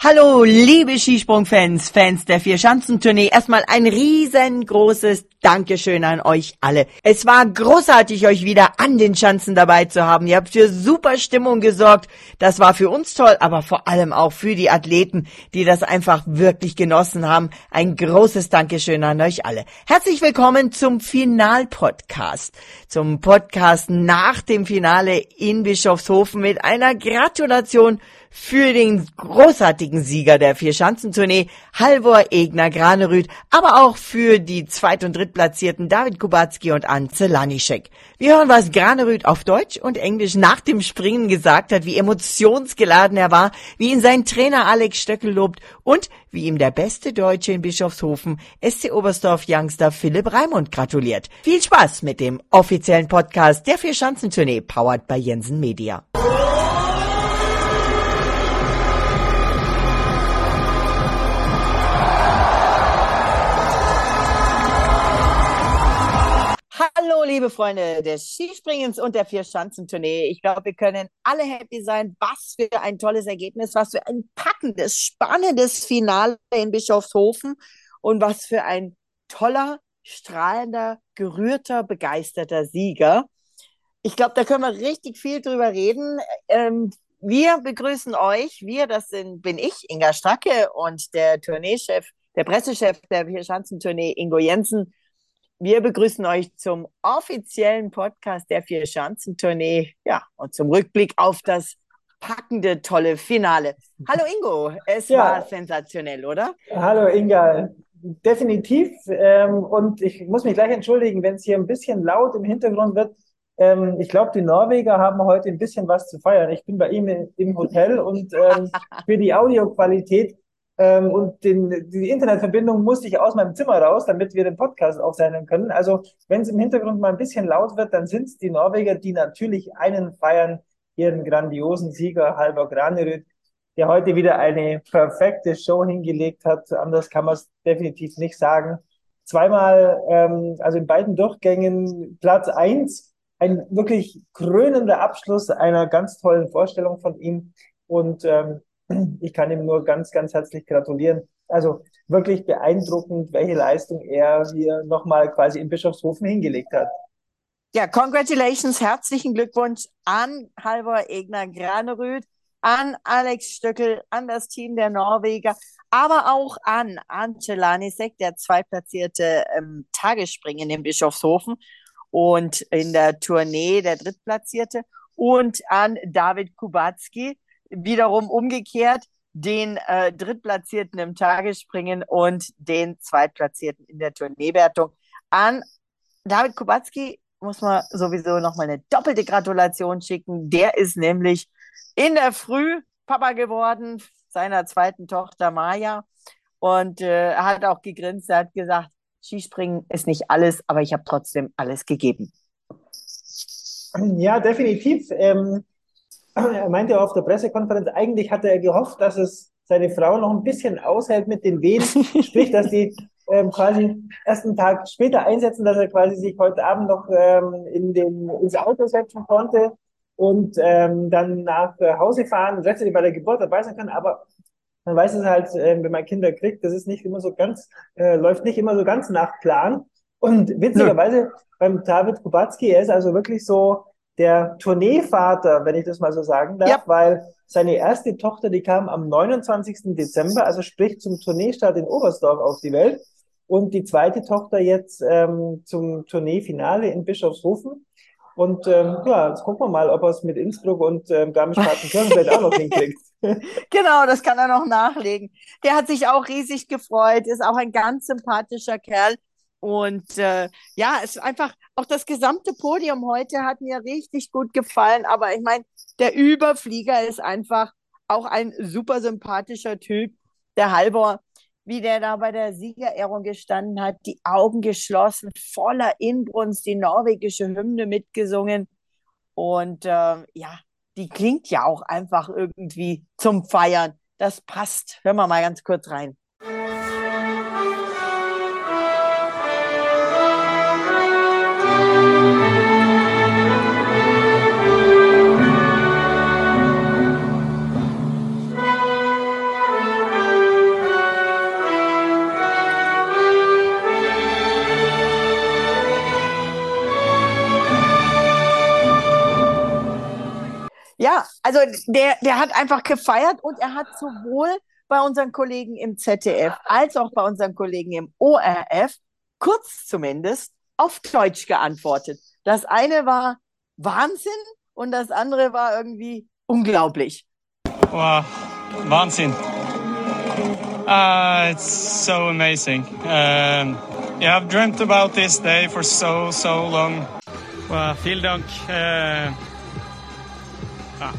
Hallo, liebe Skisprungfans, Fans der Vier-Schanzentournee. Erstmal ein riesengroßes Dankeschön an euch alle. Es war großartig, euch wieder an den Schanzen dabei zu haben. Ihr habt für super Stimmung gesorgt. Das war für uns toll, aber vor allem auch für die Athleten, die das einfach wirklich genossen haben. Ein großes Dankeschön an euch alle. Herzlich willkommen zum Final-Podcast. Zum Podcast nach dem Finale in Bischofshofen mit einer Gratulation für den großartigen Sieger der Vierschanzentournee, Halvor Egner Granerüth, aber auch für die Zweit- und Drittplatzierten David Kubacki und Anze Lanischek. Wir hören, was Granerüth auf Deutsch und Englisch nach dem Springen gesagt hat, wie emotionsgeladen er war, wie ihn sein Trainer Alex Stöckel lobt und wie ihm der beste Deutsche in Bischofshofen, SC Oberstdorf Youngster Philipp Raimund gratuliert. Viel Spaß mit dem offiziellen Podcast der Vierschanzentournee, powered by Jensen Media. Hallo, liebe Freunde des Skispringens und der Vier-Schanzentournee. Ich glaube, wir können alle happy sein. Was für ein tolles Ergebnis, was für ein packendes, spannendes Finale in Bischofshofen und was für ein toller, strahlender, gerührter, begeisterter Sieger. Ich glaube, da können wir richtig viel drüber reden. Ähm, wir begrüßen euch. Wir, das sind, bin ich, Inga Stracke und der Tourneechef, der Pressechef der Vier-Schanzentournee, Ingo Jensen. Wir begrüßen euch zum offiziellen Podcast der Vier-Schanzentournee. Ja, und zum Rückblick auf das packende, tolle Finale. Hallo Ingo, es ja. war sensationell, oder? Hallo Inga, definitiv. Ähm, und ich muss mich gleich entschuldigen, wenn es hier ein bisschen laut im Hintergrund wird. Ähm, ich glaube, die Norweger haben heute ein bisschen was zu feiern. Ich bin bei ihm im Hotel und ähm, für die Audioqualität ähm, und den, die Internetverbindung musste ich aus meinem Zimmer raus, damit wir den Podcast aufzeichnen können. Also wenn es im Hintergrund mal ein bisschen laut wird, dann sind es die Norweger, die natürlich einen feiern, ihren grandiosen Sieger Halvor Granerüt, der heute wieder eine perfekte Show hingelegt hat. Anders kann man es definitiv nicht sagen. Zweimal, ähm, also in beiden Durchgängen Platz eins, ein wirklich krönender Abschluss einer ganz tollen Vorstellung von ihm. Und ähm, ich kann ihm nur ganz, ganz herzlich gratulieren. Also wirklich beeindruckend, welche Leistung er hier nochmal quasi in Bischofshofen hingelegt hat. Ja, congratulations, herzlichen Glückwunsch an Halvor Egner Granerüth, an Alex Stöckel, an das Team der Norweger, aber auch an Ante Lanisek, der zweitplatzierte ähm, Tagesspringen in Bischofshofen und in der Tournee der drittplatzierte und an David Kubacki, wiederum umgekehrt den äh, Drittplatzierten im Tagesspringen und den Zweitplatzierten in der Tourneewertung. An David Kubacki muss man sowieso nochmal eine doppelte Gratulation schicken. Der ist nämlich in der Früh Papa geworden, seiner zweiten Tochter Maja. Und äh, er hat auch gegrinst, er hat gesagt, Skispringen ist nicht alles, aber ich habe trotzdem alles gegeben. Ja, definitiv. Ähm, er meinte auf der Pressekonferenz, eigentlich hatte er gehofft, dass es seine Frau noch ein bisschen aushält mit den Wehen, sprich, dass die ähm, quasi erst einen Tag später einsetzen, dass er quasi sich heute Abend noch ähm, in den, ins Auto setzen konnte und ähm, dann nach Hause fahren und rechtzeitig bei der Geburt dabei sein kann. Aber man weiß es halt, äh, wenn man Kinder kriegt, das ist nicht immer so ganz, äh, läuft nicht immer so ganz nach Plan. Und witzigerweise ja. beim David Kubacki, er ist also wirklich so der Tourneevater, wenn ich das mal so sagen darf, ja. weil seine erste Tochter, die kam am 29. Dezember, also sprich zum Tourneestart in Oberstdorf auf die Welt. Und die zweite Tochter jetzt ähm, zum Tourneefinale in Bischofshofen. Und ähm, ja, jetzt gucken wir mal, ob er es mit Innsbruck und ähm, Garmisch-Partenkirchen vielleicht auch noch hinkriegt. genau, das kann er noch nachlegen. Der hat sich auch riesig gefreut, ist auch ein ganz sympathischer Kerl. Und äh, ja, es ist einfach, auch das gesamte Podium heute hat mir richtig gut gefallen. Aber ich meine, der Überflieger ist einfach auch ein super sympathischer Typ, der Halvor, wie der da bei der Siegerehrung gestanden hat, die Augen geschlossen, voller Inbrunst, die norwegische Hymne mitgesungen. Und äh, ja, die klingt ja auch einfach irgendwie zum Feiern. Das passt. Hören wir mal ganz kurz rein. Also der, der hat einfach gefeiert und er hat sowohl bei unseren Kollegen im ZDF als auch bei unseren Kollegen im ORF, kurz zumindest, auf Deutsch geantwortet. Das eine war Wahnsinn und das andere war irgendwie unglaublich. Wow, Wahnsinn. Uh, it's so amazing. Um, yeah, I've dreamt about this day for so, so long. Wow, vielen Dank. Uh, ah.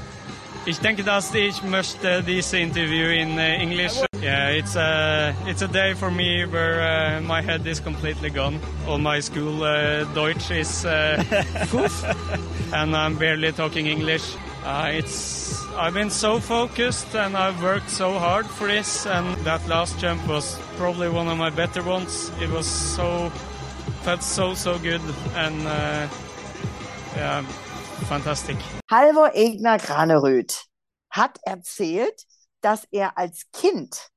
Ich denke, dass ich möchte dieses Interview in uh, English. Yeah, it's a it's a day for me where uh, my head is completely gone. All my school uh, Deutsch is uh, and I'm barely talking English. Uh, it's I've been so focused and I've worked so hard for this, and that last jump was probably one of my better ones. It was so felt so so good and uh, yeah, fantastic. Halvor Egner Graneröd hat erzählt, dass er als Kind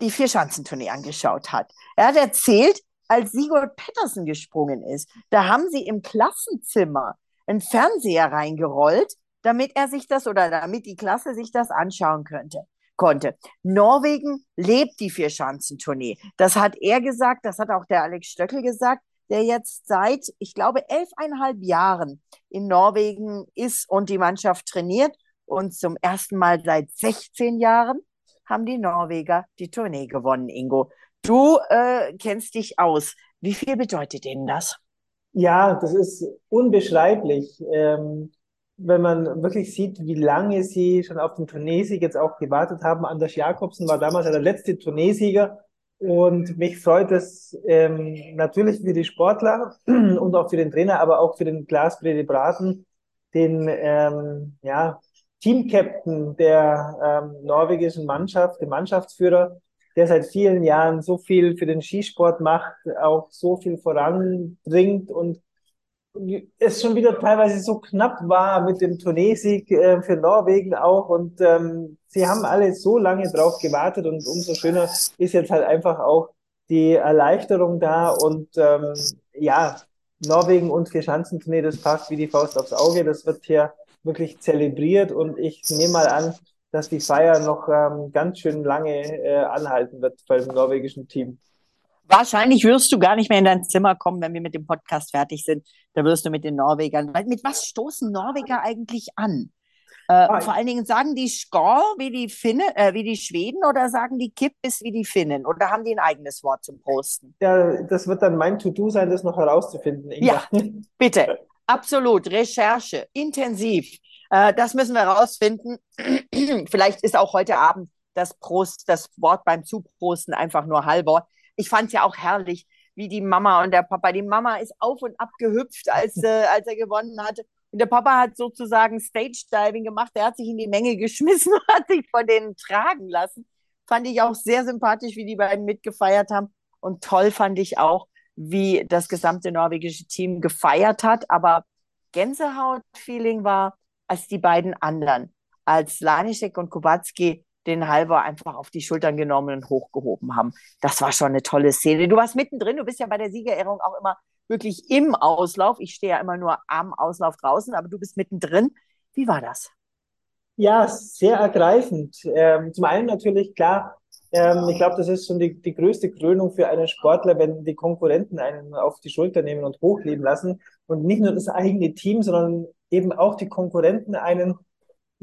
die Vierschanzentournee angeschaut hat. Er hat erzählt, als Sigurd Pettersen gesprungen ist, da haben sie im Klassenzimmer einen Fernseher reingerollt, damit er sich das oder damit die Klasse sich das anschauen könnte konnte. Norwegen lebt die Vierschanzentournee. Das hat er gesagt, das hat auch der Alex Stöckel gesagt, der jetzt seit, ich glaube, elfeinhalb Jahren in Norwegen ist und die Mannschaft trainiert. Und zum ersten Mal seit 16 Jahren haben die Norweger die Tournee gewonnen, Ingo. Du äh, kennst dich aus. Wie viel bedeutet Ihnen das? Ja, das ist unbeschreiblich. Ähm, wenn man wirklich sieht, wie lange sie schon auf den Tourneesieg jetzt auch gewartet haben. Anders Jakobsen war damals der letzte Tourneesieger. Und mich freut es ähm, natürlich für die Sportler und auch für den Trainer, aber auch für den Glas Brede Braten, den ähm, ja, Teamcaptain der ähm, norwegischen Mannschaft, den Mannschaftsführer, der seit vielen Jahren so viel für den Skisport macht, auch so viel voranbringt und es schon wieder teilweise so knapp war mit dem Tourneesieg äh, für Norwegen auch und ähm, sie haben alle so lange drauf gewartet und umso schöner ist jetzt halt einfach auch die Erleichterung da und ähm, ja, Norwegen und Vierschanzentournee, das passt wie die Faust aufs Auge, das wird hier wirklich zelebriert und ich nehme mal an, dass die Feier noch ähm, ganz schön lange äh, anhalten wird beim norwegischen Team. Wahrscheinlich wirst du gar nicht mehr in dein Zimmer kommen, wenn wir mit dem Podcast fertig sind. Da wirst du mit den Norwegern. Mit was stoßen Norweger eigentlich an? Äh, vor allen Dingen sagen die Skor wie die Finnen, äh, wie die Schweden oder sagen die Kippis wie die Finnen? Oder haben die ein eigenes Wort zum Posten? Ja, das wird dann mein To-Do sein, das noch herauszufinden. Inga. Ja, bitte. Absolut, Recherche, intensiv. Äh, das müssen wir herausfinden. Vielleicht ist auch heute Abend das Prost, das Wort beim Zuprosten einfach nur halber. Ich fand es ja auch herrlich, wie die Mama und der Papa. Die Mama ist auf und ab gehüpft, als, äh, als er gewonnen hatte. Und der Papa hat sozusagen Stage-Diving gemacht. Er hat sich in die Menge geschmissen und hat sich von denen tragen lassen. Fand ich auch sehr sympathisch, wie die beiden mitgefeiert haben. Und toll fand ich auch, wie das gesamte norwegische Team gefeiert hat. Aber Gänsehaut-Feeling war, als die beiden anderen, als Lanischek und Kubacki den Halber einfach auf die Schultern genommen und hochgehoben haben. Das war schon eine tolle Szene. Du warst mittendrin, du bist ja bei der Siegerehrung auch immer wirklich im Auslauf. Ich stehe ja immer nur am Auslauf draußen, aber du bist mittendrin. Wie war das? Ja, sehr ergreifend. Ähm, zum einen natürlich klar, ähm, ich glaube, das ist schon die, die größte Krönung für einen Sportler, wenn die Konkurrenten einen auf die Schulter nehmen und hochleben lassen. Und nicht nur das eigene Team, sondern eben auch die Konkurrenten einen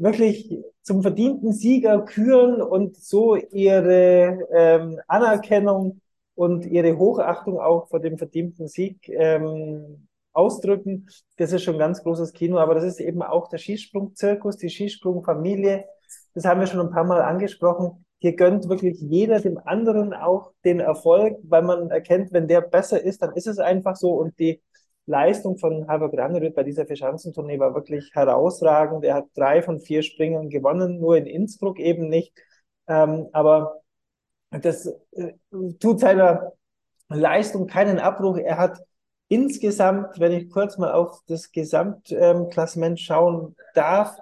wirklich zum verdienten Sieger küren und so ihre ähm, Anerkennung und ihre Hochachtung auch vor dem verdienten Sieg ähm, ausdrücken. Das ist schon ein ganz großes Kino, aber das ist eben auch der Skisprungzirkus, die Skisprungfamilie. Das haben wir schon ein paar Mal angesprochen. Hier gönnt wirklich jeder dem anderen auch den Erfolg, weil man erkennt, wenn der besser ist, dann ist es einfach so und die Leistung von Halvor Granerüt bei dieser Vierschanzentournee war wirklich herausragend. Er hat drei von vier Springen gewonnen, nur in Innsbruck eben nicht. Ähm, aber das äh, tut seiner Leistung keinen Abbruch. Er hat insgesamt, wenn ich kurz mal auf das Gesamtklassement ähm, schauen darf,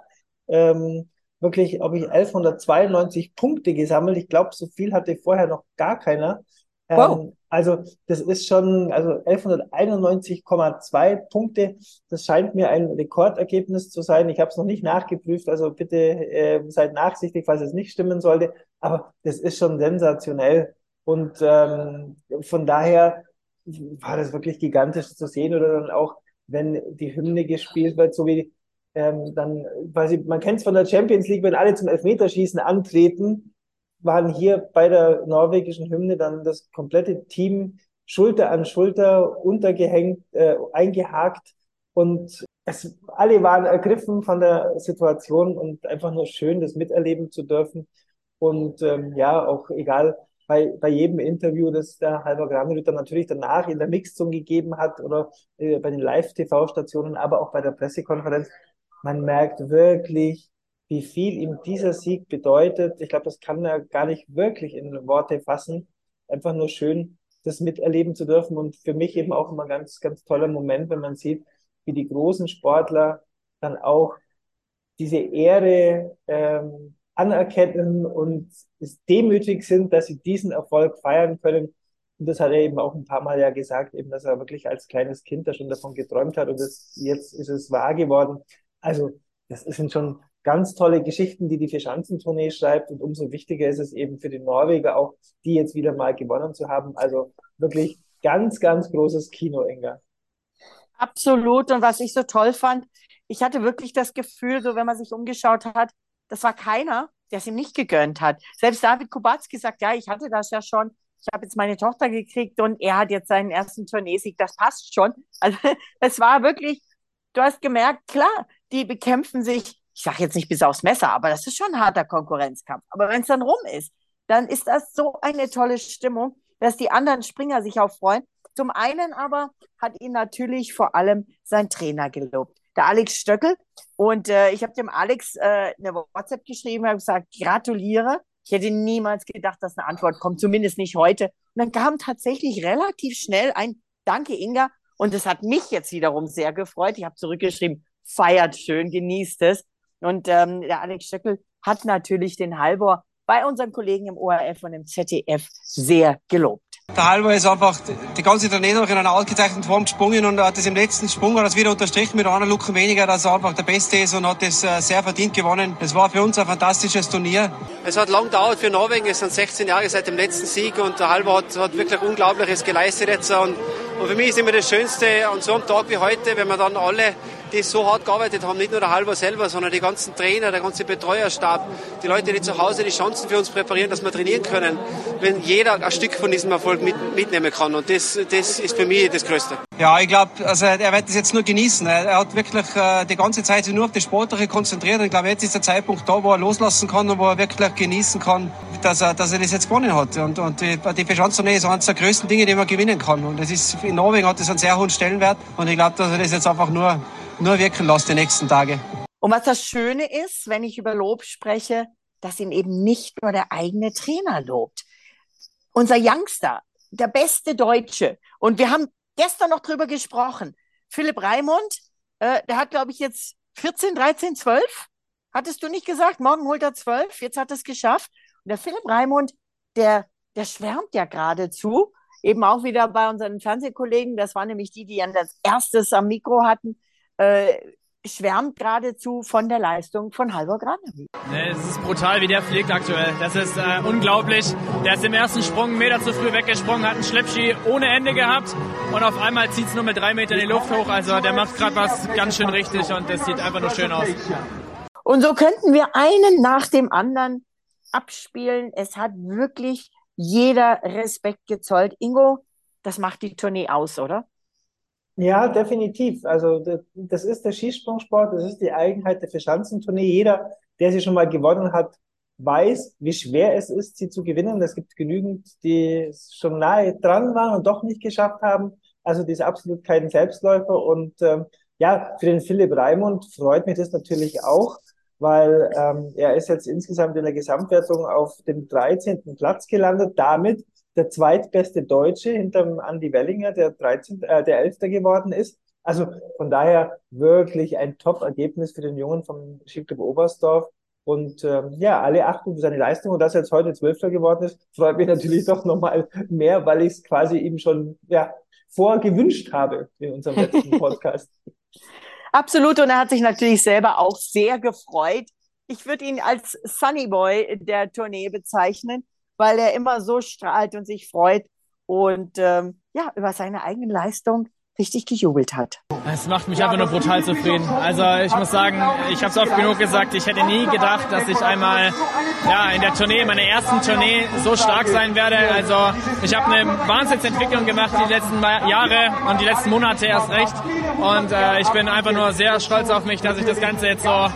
ähm, wirklich, ob ich 1192 Punkte gesammelt. Ich glaube, so viel hatte vorher noch gar keiner. Wow. Ähm, also das ist schon, also 1191,2 Punkte. Das scheint mir ein Rekordergebnis zu sein. Ich habe es noch nicht nachgeprüft, also bitte äh, seid nachsichtig, falls es nicht stimmen sollte. Aber das ist schon sensationell. Und ähm, von daher war das wirklich gigantisch zu sehen. Oder dann auch, wenn die Hymne gespielt wird, so wie ähm, dann, quasi, man kennt es von der Champions League, wenn alle zum Elfmeterschießen antreten, waren hier bei der norwegischen Hymne dann das komplette Team Schulter an Schulter untergehängt, äh, eingehakt und es, alle waren ergriffen von der Situation und einfach nur schön, das miterleben zu dürfen. Und ähm, ja, auch egal, bei, bei jedem Interview, das der Halber Granerüt dann natürlich danach in der Mixzone gegeben hat oder äh, bei den Live-TV-Stationen, aber auch bei der Pressekonferenz, man merkt wirklich, wie viel ihm dieser Sieg bedeutet. Ich glaube, das kann er gar nicht wirklich in Worte fassen. Einfach nur schön, das miterleben zu dürfen und für mich eben auch immer ganz, ganz toller Moment, wenn man sieht, wie die großen Sportler dann auch diese Ehre ähm, anerkennen und demütig sind, dass sie diesen Erfolg feiern können. Und das hat er eben auch ein paar Mal ja gesagt, eben, dass er wirklich als kleines Kind da schon davon geträumt hat und das, jetzt ist es wahr geworden. Also, das sind schon ganz tolle Geschichten, die die Vierschanzentournee schreibt und umso wichtiger ist es eben für die Norweger auch, die jetzt wieder mal gewonnen zu haben. Also wirklich ganz, ganz großes Kino, Inga. Absolut. Und was ich so toll fand, ich hatte wirklich das Gefühl, so wenn man sich umgeschaut hat, das war keiner, der es ihm nicht gegönnt hat. Selbst David Kubacki sagt, ja, ich hatte das ja schon. Ich habe jetzt meine Tochter gekriegt und er hat jetzt seinen ersten Tourneesieg. Das passt schon. Also es war wirklich, du hast gemerkt, klar, die bekämpfen sich ich sage jetzt nicht bis aufs Messer, aber das ist schon ein harter Konkurrenzkampf. Aber wenn es dann rum ist, dann ist das so eine tolle Stimmung, dass die anderen Springer sich auch freuen. Zum einen aber hat ihn natürlich vor allem sein Trainer gelobt, der Alex Stöckel. Und äh, ich habe dem Alex äh, eine WhatsApp geschrieben und gesagt, gratuliere. Ich hätte niemals gedacht, dass eine Antwort kommt, zumindest nicht heute. Und dann kam tatsächlich relativ schnell ein Danke, Inga. Und das hat mich jetzt wiederum sehr gefreut. Ich habe zurückgeschrieben, feiert schön, genießt es. Und ähm, der Alex Stöckel hat natürlich den Halvor bei unseren Kollegen im ORF und im ZDF sehr gelobt. Der Halvor ist einfach die ganze noch in einer ausgezeichneten Form gesprungen und hat das im letzten Sprung hat das wieder unterstrichen mit einer Luke weniger, dass er einfach der Beste ist und hat das äh, sehr verdient gewonnen. Es war für uns ein fantastisches Turnier. Es hat lang gedauert für Norwegen, es sind 16 Jahre seit dem letzten Sieg und der Halvor hat, hat wirklich Unglaubliches geleistet jetzt und, und für mich ist immer das Schönste an so einem Tag wie heute, wenn wir dann alle die so hart gearbeitet haben, nicht nur der Halber selber, sondern die ganzen Trainer, der ganze Betreuerstab, die Leute, die zu Hause die Chancen für uns präparieren, dass wir trainieren können, wenn jeder ein Stück von diesem Erfolg mit, mitnehmen kann. Und das, das ist für mich das Größte. Ja, ich glaube, also er wird das jetzt nur genießen. Er hat wirklich äh, die ganze Zeit sich nur auf das Sportliche konzentriert. Ich glaube, jetzt ist der Zeitpunkt da, wo er loslassen kann und wo er wirklich genießen kann, dass er, dass er das jetzt gewonnen hat. Und, und die, die Verschanztournee ist eines der größten Dinge, die man gewinnen kann. Und das ist, in Norwegen hat das einen sehr hohen Stellenwert. Und ich glaube, dass er das jetzt einfach nur nur wirken lassen die nächsten Tage. Und was das Schöne ist, wenn ich über Lob spreche, dass ihn eben nicht nur der eigene Trainer lobt. Unser Youngster, der beste Deutsche. Und wir haben gestern noch drüber gesprochen. Philipp Raimund, äh, der hat, glaube ich, jetzt 14, 13, 12. Hattest du nicht gesagt? Morgen holt er 12. Jetzt hat er es geschafft. Und der Philipp Raimund, der, der schwärmt ja geradezu. Eben auch wieder bei unseren Fernsehkollegen. Das waren nämlich die, die ja das erstes am Mikro hatten äh, schwärmt geradezu von der Leistung von Halvor Granerüt. Nee, es ist brutal, wie der fliegt aktuell. Das ist äh, unglaublich. Der ist im ersten Sprung einen Meter zu früh weggesprungen, hat einen Schleppski ohne Ende gehabt und auf einmal zieht es nur mit drei Metern in die Luft hoch. Also der macht gerade was ganz schön richtig und das sieht einfach nur schön aus. Und so könnten wir einen nach dem anderen abspielen. Es hat wirklich jeder Respekt gezollt. Ingo, das macht die Tournee aus, oder? Ja, definitiv. Also das ist der Skisprungsport, das ist die Eigenheit der Verschanzentournee. Jeder, der sie schon mal gewonnen hat, weiß, wie schwer es ist, sie zu gewinnen. Es gibt genügend, die schon nahe dran waren und doch nicht geschafft haben. Also die ist absolut kein Selbstläufer. Und ähm, ja, für den Philipp Raimund freut mich das natürlich auch, weil ähm, er ist jetzt insgesamt in der Gesamtwertung auf dem 13. Platz gelandet. Damit der zweitbeste Deutsche hinterm Andy Wellinger, der 13, äh, der 11. geworden ist. Also von daher wirklich ein Top-Ergebnis für den Jungen vom Skiclub Oberstdorf. Und ähm, ja, alle achten für seine Leistung und dass er jetzt heute Zwölfter geworden ist, freut mich natürlich doch nochmal mehr, weil ich es quasi ihm schon ja, vorgewünscht habe in unserem letzten Podcast. Absolut, und er hat sich natürlich selber auch sehr gefreut. Ich würde ihn als Sunny Boy der Tournee bezeichnen, weil er immer so strahlt und sich freut und ähm, ja, über seine eigene Leistung richtig gejubelt hat. Es macht mich einfach nur brutal zufrieden. Also ich muss sagen, ich habe es oft genug gesagt, ich hätte nie gedacht, dass ich einmal ja, in der Tournee, meiner ersten Tournee, so stark sein werde. Also ich habe eine Wahnsinnsentwicklung gemacht die letzten Jahre und die letzten Monate erst recht. Und äh, ich bin einfach nur sehr stolz auf mich, dass ich das Ganze jetzt so,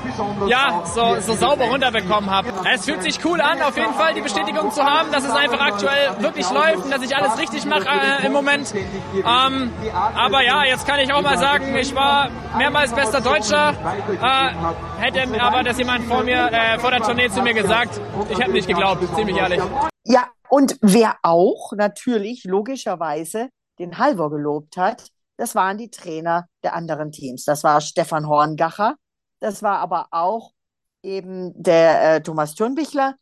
ja, so, so sauber runterbekommen habe. Es fühlt sich cool an, auf jeden Fall die Bestätigung zu haben, dass es einfach aktuell wirklich läuft und dass ich alles richtig mache äh, im Moment. Ähm, aber aber ja, jetzt kann ich auch mal sagen, ich war mehrmals bester Deutscher. Äh, hätte aber das jemand vor mir, äh, vor der Tournee zu mir gesagt, ich hätte nicht geglaubt, ziemlich ehrlich. Ja, und wer auch natürlich logischerweise den Halvor gelobt hat, das waren die Trainer der anderen Teams. Das war Stefan Horngacher, das war aber auch eben der äh, Thomas Thurnbichler.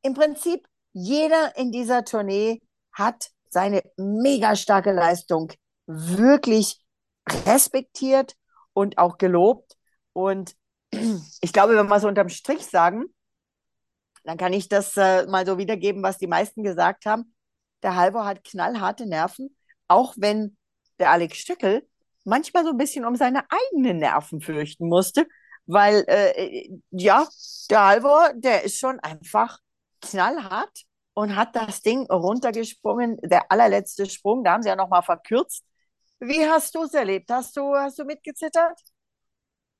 Im Prinzip jeder in dieser Tournee hat seine mega starke Leistung wirklich respektiert und auch gelobt. Und ich glaube, wenn wir so unterm Strich sagen, dann kann ich das äh, mal so wiedergeben, was die meisten gesagt haben. Der Halvor hat knallharte Nerven, auch wenn der Alex Stöckel manchmal so ein bisschen um seine eigenen Nerven fürchten musste, weil äh, ja, der Halvor, der ist schon einfach knallhart und hat das Ding runtergesprungen. Der allerletzte Sprung, da haben sie ja nochmal verkürzt. Wie hast du es erlebt? Hast du, hast du mitgezittert?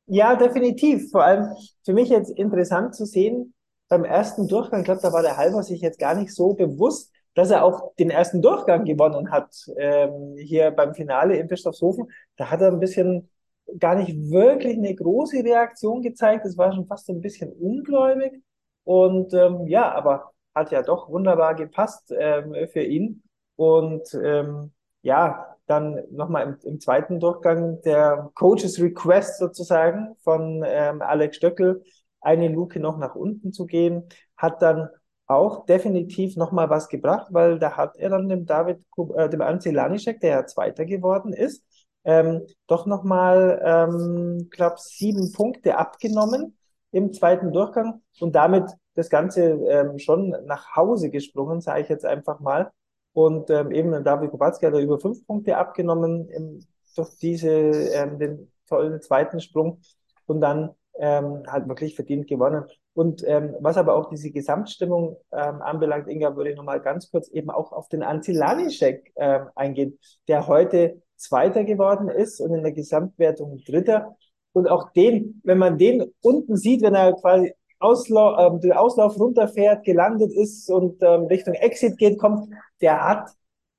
Ja, definitiv. Vor allem für mich jetzt interessant zu sehen, beim ersten Durchgang, ich glaube, da war der Halber sich jetzt gar nicht so bewusst, dass er auch den ersten Durchgang gewonnen hat. Ähm, hier beim Finale in Bischofshofen, da hat er ein bisschen gar nicht wirklich eine große Reaktion gezeigt. Das war schon fast ein bisschen ungläubig. Und ähm, ja, aber hat ja doch wunderbar gepasst ähm, für ihn. Und ähm, ja, dann nochmal im, im zweiten Durchgang der Coaches Request sozusagen von ähm, Alex Stöckel, eine Luke noch nach unten zu gehen, hat dann auch definitiv nochmal was gebracht, weil da hat er dann dem David, äh, dem Anzi Lanischek, der ja Zweiter geworden ist, ähm, doch nochmal, ähm, glaube sieben Punkte abgenommen im zweiten Durchgang und damit das Ganze ähm, schon nach Hause gesprungen, sage ich jetzt einfach mal. Und ähm, eben David Kubacki hat er über fünf Punkte abgenommen im, durch diese, ähm, den tollen zweiten Sprung und dann ähm, halt wirklich verdient gewonnen. Und ähm, was aber auch diese Gesamtstimmung ähm, anbelangt, Inga, würde ich nochmal ganz kurz eben auch auf den Anzi Lanischek ähm, eingehen, der heute Zweiter geworden ist und in der Gesamtwertung Dritter. Und auch den, wenn man den unten sieht, wenn er quasi Auslau ähm, den Auslauf runterfährt, gelandet ist und ähm, Richtung Exit geht, kommt, der hat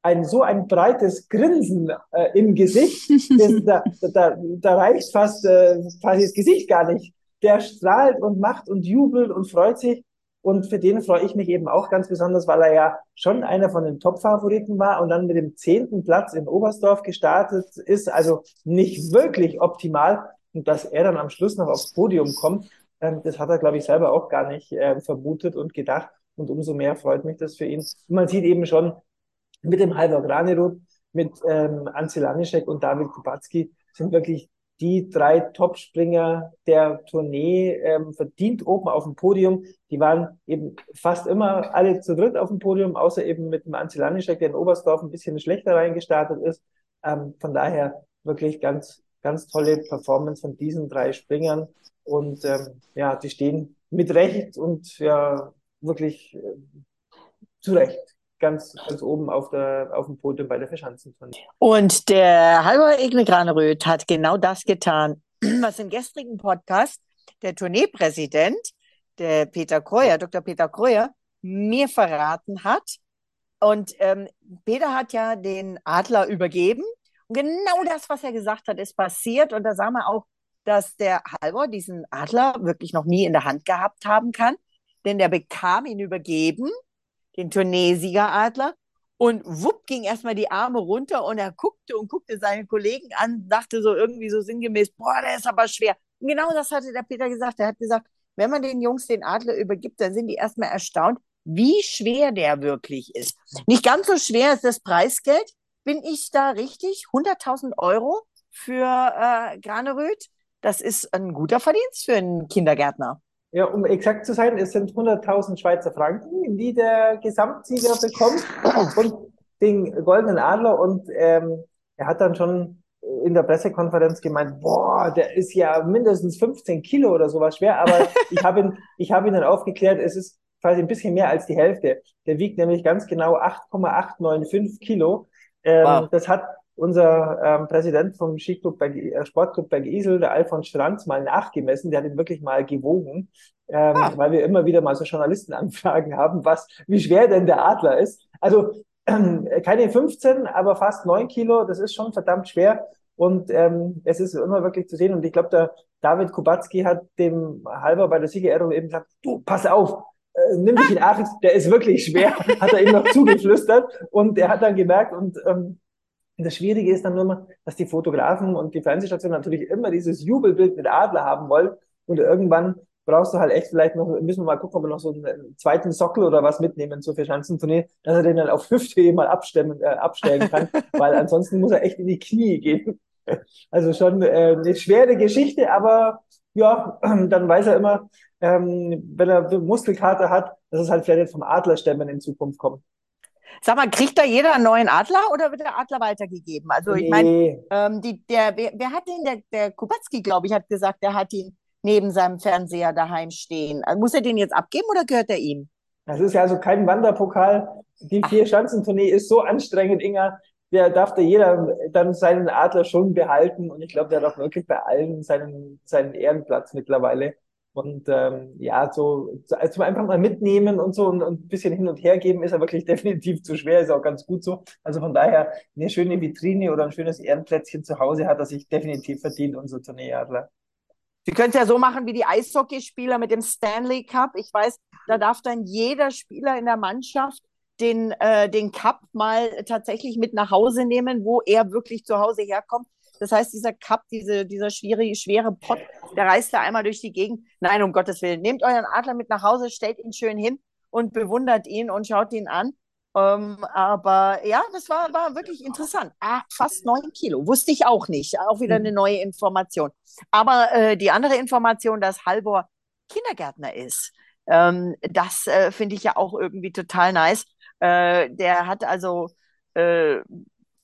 ein so ein breites Grinsen äh, im Gesicht, das, da, da, da reicht fast äh, quasi das Gesicht gar nicht. Der strahlt und macht und jubelt und freut sich. Und für den freue ich mich eben auch ganz besonders, weil er ja schon einer von den Top-Favoriten war und dann mit dem zehnten Platz in Oberstdorf gestartet ist. Also nicht wirklich optimal. Und dass er dann am Schluss noch aufs Podium kommt, das hat er, glaube ich, selber auch gar nicht äh, vermutet und gedacht. Und umso mehr freut mich das für ihn. Und man sieht eben schon mit dem Halvor Granerud, mit ähm, Ansel und David Kubacki sind wirklich die drei Topspringer der Tournee ähm, verdient oben auf dem Podium. Die waren eben fast immer alle zu dritt auf dem Podium, außer eben mit dem Ansel der in Oberstdorf ein bisschen schlechter reingestartet ist. Ähm, von daher wirklich ganz, ganz tolle Performance von diesen drei Springern. Und ähm, ja, die stehen mit Recht und ja wirklich äh, zu Recht ganz, ganz oben auf, der, auf dem Podium bei der Verschanzentournee. Und der Halvor Egne Graneröd hat genau das getan, was im gestrigen Podcast der Tourneepräsident, der Peter Kreuer, Dr. Peter Kreuer, mir verraten hat. Und ähm, Peter hat ja den Adler übergeben. Genau das, was er gesagt hat, ist passiert. Und da sah man auch dass der Halvor diesen Adler wirklich noch nie in der Hand gehabt haben kann, denn der bekam ihn übergeben, den Tourneesiegeradler, und wupp ging erstmal die Arme runter und er guckte und guckte seine Kollegen an, dachte so irgendwie so sinngemäß, boah, der ist aber schwer. Und genau das hatte der Peter gesagt. Er hat gesagt, wenn man den Jungs den Adler übergibt, dann sind die erstmal erstaunt, wie schwer der wirklich ist. Nicht ganz so schwer ist das Preisgeld. Bin ich da richtig? 100.000 Euro für äh, Graneröd? Das ist ein guter Verdienst für einen Kindergärtner. Ja, um exakt zu sein, es sind 100.000 Schweizer Franken, die der Gesamtsieger bekommt und den goldenen Adler. Und ähm, er hat dann schon in der Pressekonferenz gemeint, boah, der ist ja mindestens 15 Kilo oder sowas schwer. Aber ich habe ihn, ich habe ihn dann aufgeklärt, es ist quasi ein bisschen mehr als die Hälfte. Der wiegt nämlich ganz genau 8,895 Kilo. Ähm, wow. Das hat unser ähm, Präsident vom Skiclub Berg, äh, Sportclub Berg Isel, der Alfons Schranz, mal nachgemessen. Der hat ihn wirklich mal gewogen, ähm, ah. weil wir immer wieder mal so Journalistenanfragen haben, was, wie schwer denn der Adler ist. Also ähm, keine 15, aber fast 9 Kilo. Das ist schon verdammt schwer. Und ähm, es ist immer wirklich zu sehen. Und ich glaube, der David Kubacki hat dem Halber bei der Siegerehrung eben gesagt, du, pass auf, äh, nimm dich in Acht, der ist wirklich schwer, hat er ihm noch zugeflüstert. Und er hat dann gemerkt, und ähm, das Schwierige ist dann nur mal, dass die Fotografen und die Fernsehstationen natürlich immer dieses Jubelbild mit Adler haben wollen. Und irgendwann brauchst du halt echt vielleicht noch, müssen wir mal gucken, ob wir noch so einen zweiten Sockel oder was mitnehmen zur Verschanzentournee, dass er den dann auf Hüfthöhe mal abstemmen, äh, abstellen kann, weil ansonsten muss er echt in die Knie gehen. Also schon äh, eine schwere Geschichte, aber ja, dann weiß er immer, ähm, wenn er Muskelkater hat, dass es halt vielleicht vom Adlerstämmen in Zukunft kommt. Sag mal, kriegt da jeder einen neuen Adler oder wird der Adler weitergegeben? Also ich meine, ähm, die, der, wer, wer hat den, der, der Kubacki, glaube ich, hat gesagt, der hat ihn neben seinem Fernseher daheim stehen. Also muss er den jetzt abgeben oder gehört er ihm? Das ist ja also kein Wanderpokal. Die Vier-Schanzentournee ist so anstrengend, Inga. Der darf da jeder dann seinen Adler schon behalten. Und ich glaube, der hat auch wirklich bei allen seinen, seinen Ehrenplatz mittlerweile. Und ähm, ja, so also einfach mal mitnehmen und so und, und ein bisschen hin und her geben ist ja wirklich definitiv zu schwer, ist auch ganz gut so. Also von daher eine schöne Vitrine oder ein schönes Ehrenplätzchen zu Hause hat er sich definitiv verdient, unser Tourneeadler. Sie können es ja so machen wie die Eishockeyspieler mit dem Stanley Cup. Ich weiß, da darf dann jeder Spieler in der Mannschaft den, äh, den Cup mal tatsächlich mit nach Hause nehmen, wo er wirklich zu Hause herkommt. Das heißt, dieser Cup, diese, dieser schwere, schwere Pott, der reist da einmal durch die Gegend. Nein, um Gottes Willen. Nehmt euren Adler mit nach Hause, stellt ihn schön hin und bewundert ihn und schaut ihn an. Ähm, aber ja, das war, war wirklich interessant. Ah, fast neun Kilo. Wusste ich auch nicht. Auch wieder eine mhm. neue Information. Aber äh, die andere Information, dass Halvor Kindergärtner ist, ähm, das äh, finde ich ja auch irgendwie total nice. Äh, der hat also äh,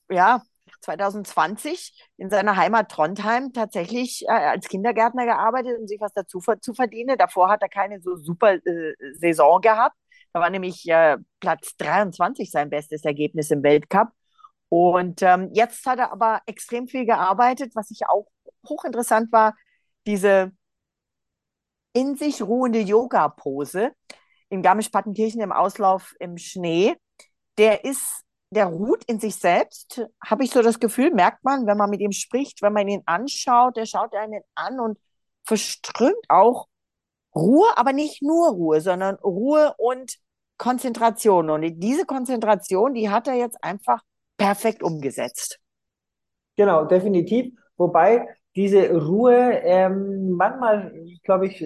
ja 2020 in seiner Heimat Trondheim tatsächlich äh, als Kindergärtner gearbeitet, um sich was dazu zu verdienen. Davor hat er keine so super äh, Saison gehabt. Da war nämlich äh, Platz 23 sein bestes Ergebnis im Weltcup. Und ähm, jetzt hat er aber extrem viel gearbeitet, was ich auch hochinteressant war, diese in sich ruhende Yoga-Pose in Garmisch-Partenkirchen im Auslauf im Schnee. Der ist der ruht in sich selbst, habe ich so das Gefühl, merkt man, wenn man mit ihm spricht, wenn man ihn anschaut, der schaut einen an und verströmt auch Ruhe, aber nicht nur Ruhe, sondern Ruhe und Konzentration. Und diese Konzentration, die hat er jetzt einfach perfekt umgesetzt. Genau, definitiv. Wobei diese Ruhe ähm, manchmal, glaube ich,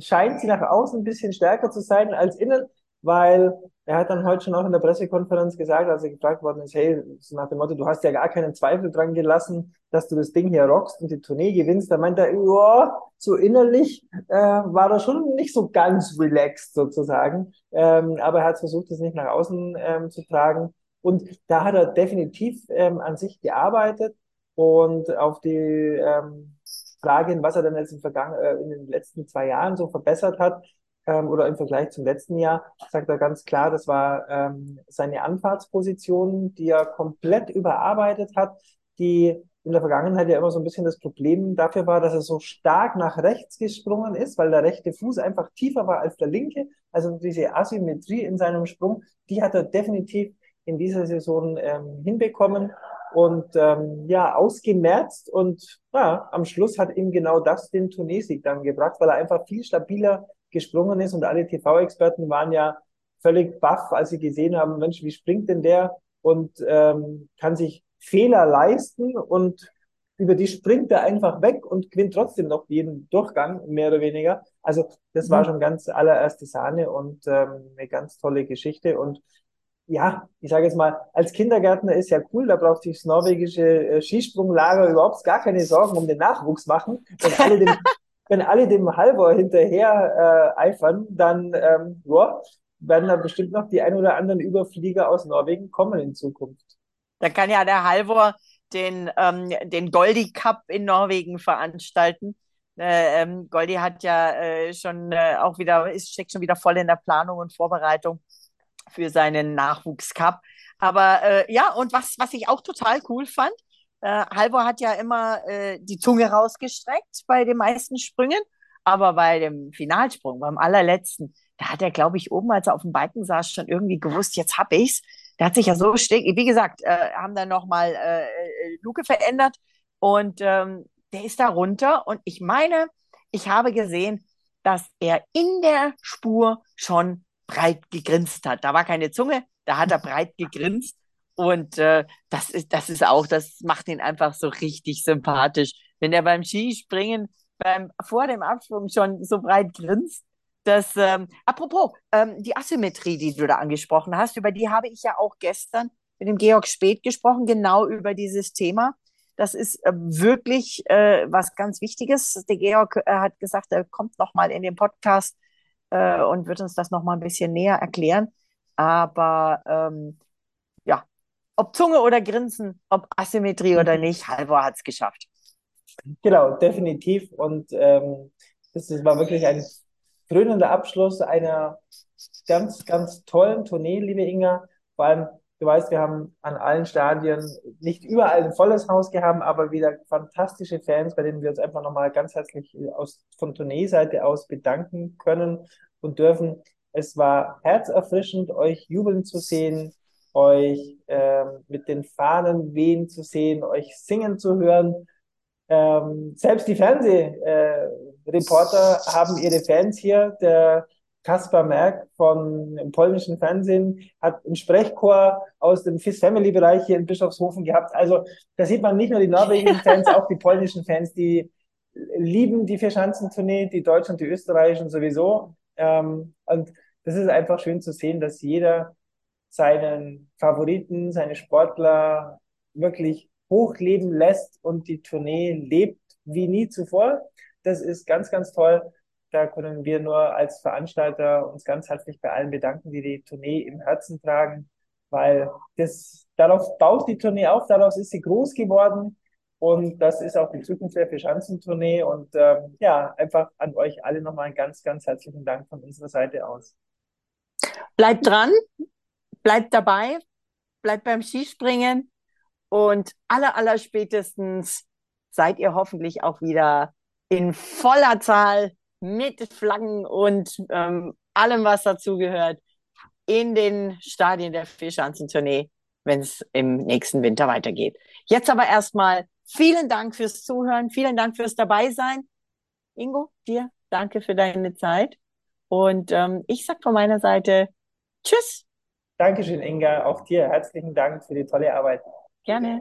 scheint sie nach außen ein bisschen stärker zu sein als innen weil er hat dann heute schon auch in der Pressekonferenz gesagt, als er gefragt worden ist, hey, so nach dem Motto, du hast ja gar keinen Zweifel dran gelassen, dass du das Ding hier rockst und die Tournee gewinnst. Da meint er, ja, so innerlich äh, war er schon nicht so ganz relaxed sozusagen. Ähm, aber er hat versucht, das nicht nach außen ähm, zu tragen. Und da hat er definitiv ähm, an sich gearbeitet und auf die ähm, Frage, was er dann jetzt in, äh, in den letzten zwei Jahren so verbessert hat, ähm, oder im Vergleich zum letzten Jahr, sagt er ganz klar, das war ähm, seine Anfahrtsposition, die er komplett überarbeitet hat, die in der Vergangenheit ja immer so ein bisschen das Problem dafür war, dass er so stark nach rechts gesprungen ist, weil der rechte Fuß einfach tiefer war als der linke. Also diese Asymmetrie in seinem Sprung, die hat er definitiv in dieser Saison ähm, hinbekommen und ähm, ja, ausgemerzt und ja, am Schluss hat ihm genau das den Turniersieg dann gebracht, weil er einfach viel stabiler gesprungen ist und alle TV-Experten waren ja völlig baff, als sie gesehen haben, Mensch, wie springt denn der und ähm, kann sich Fehler leisten und über die springt er einfach weg und gewinnt trotzdem noch jeden Durchgang, mehr oder weniger. Also das war schon ganz allererste Sahne und ähm, eine ganz tolle Geschichte. Und ja, ich sage jetzt mal, als Kindergärtner ist ja cool, da braucht sich das norwegische äh, Skisprunglager überhaupt gar keine Sorgen um den Nachwuchs machen. Wenn alle dem, wenn alle dem Halvor hinterher äh, eifern, dann ähm, ja, werden da bestimmt noch die ein oder anderen Überflieger aus Norwegen kommen in Zukunft. Da kann ja der Halvor den, ähm, den Goldie Cup in Norwegen veranstalten. Äh, ähm, Goldi hat ja äh, schon äh, auch wieder, ist, steckt schon wieder voll in der Planung und Vorbereitung für seinen Nachwuchscup. Aber äh, ja, und was, was ich auch total cool fand, äh, Halvor hat ja immer äh, die Zunge rausgestreckt bei den meisten Sprüngen, aber bei dem Finalsprung, beim allerletzten, da hat er, glaube ich, oben, als er auf dem Balken saß, schon irgendwie gewusst, jetzt hab ich's. Der hat sich ja so stick, wie gesagt, äh, haben dann nochmal äh, äh, Luke verändert und ähm, der ist da runter und ich meine, ich habe gesehen, dass er in der Spur schon breit gegrinst hat. Da war keine Zunge, da hat er breit gegrinst. Und äh, das ist, das ist auch, das macht ihn einfach so richtig sympathisch. Wenn er beim Skispringen, beim, vor dem Absprung schon so breit grinst, das, ähm, apropos, ähm, die Asymmetrie, die du da angesprochen hast, über die habe ich ja auch gestern mit dem Georg Speth gesprochen, genau über dieses Thema. Das ist äh, wirklich äh, was ganz Wichtiges. Der Georg äh, hat gesagt, er kommt noch mal in den Podcast äh, und wird uns das noch mal ein bisschen näher erklären. Aber ähm, ob Zunge oder Grinsen, ob Asymmetrie oder mhm. nicht, Halvor hat es geschafft. Genau, definitiv. Und ähm, das war wirklich ein krönender Abschluss einer ganz, ganz tollen Tournee, liebe Inga. Vor allem Du weißt, wir haben an allen Stadien nicht überall ein volles Haus gehabt, aber wieder fantastische Fans, bei denen wir uns einfach nochmal ganz herzlich aus, von Tourneeseite aus bedanken können und dürfen. Es war herzerfrischend, euch jubeln zu sehen, euch ähm, mit den Fahnen wehen zu sehen, euch singen zu hören. Ähm, selbst die Fernsehreporter äh, haben ihre Fans hier. Der Kaspar Merck von polnischen Fernsehen hat einen Sprechchor aus dem Fist Family Bereich hier in Bischofshofen gehabt. Also da sieht man nicht nur die norwegischen Fans, auch die polnischen Fans, die lieben die Vierschanzentournee, die Deutschen und die Österreichischen sowieso. Ähm, und das ist einfach schön zu sehen, dass jeder seinen Favoriten, seine Sportler wirklich hochleben lässt und die Tournee lebt wie nie zuvor. Das ist ganz, ganz toll. Da können wir nur als Veranstalter uns ganz herzlich bei allen bedanken, die die Tournee im Herzen tragen, weil das, darauf baut die Tournee auf, daraus ist sie groß geworden. Und das ist auch die Zukunft der Vierschanzentournee. Und ähm, ja, einfach an euch alle nochmal einen ganz, ganz herzlichen Dank von unserer Seite aus. Bleibt dran, bleibt dabei, bleibt beim Skispringen und aller, aller spätestens seid ihr hoffentlich auch wieder in voller Zahl mit Flaggen und ähm, allem, was dazugehört, in den Stadien der Vierschanzentournee, wenn es im nächsten Winter weitergeht. Jetzt aber erstmal vielen Dank fürs Zuhören, vielen Dank fürs Dabeisein. Ingo, dir danke für deine Zeit. Und ähm, ich sag von meiner Seite Tschüss. Dankeschön, Inga. Auch dir herzlichen Dank für die tolle Arbeit. Gerne.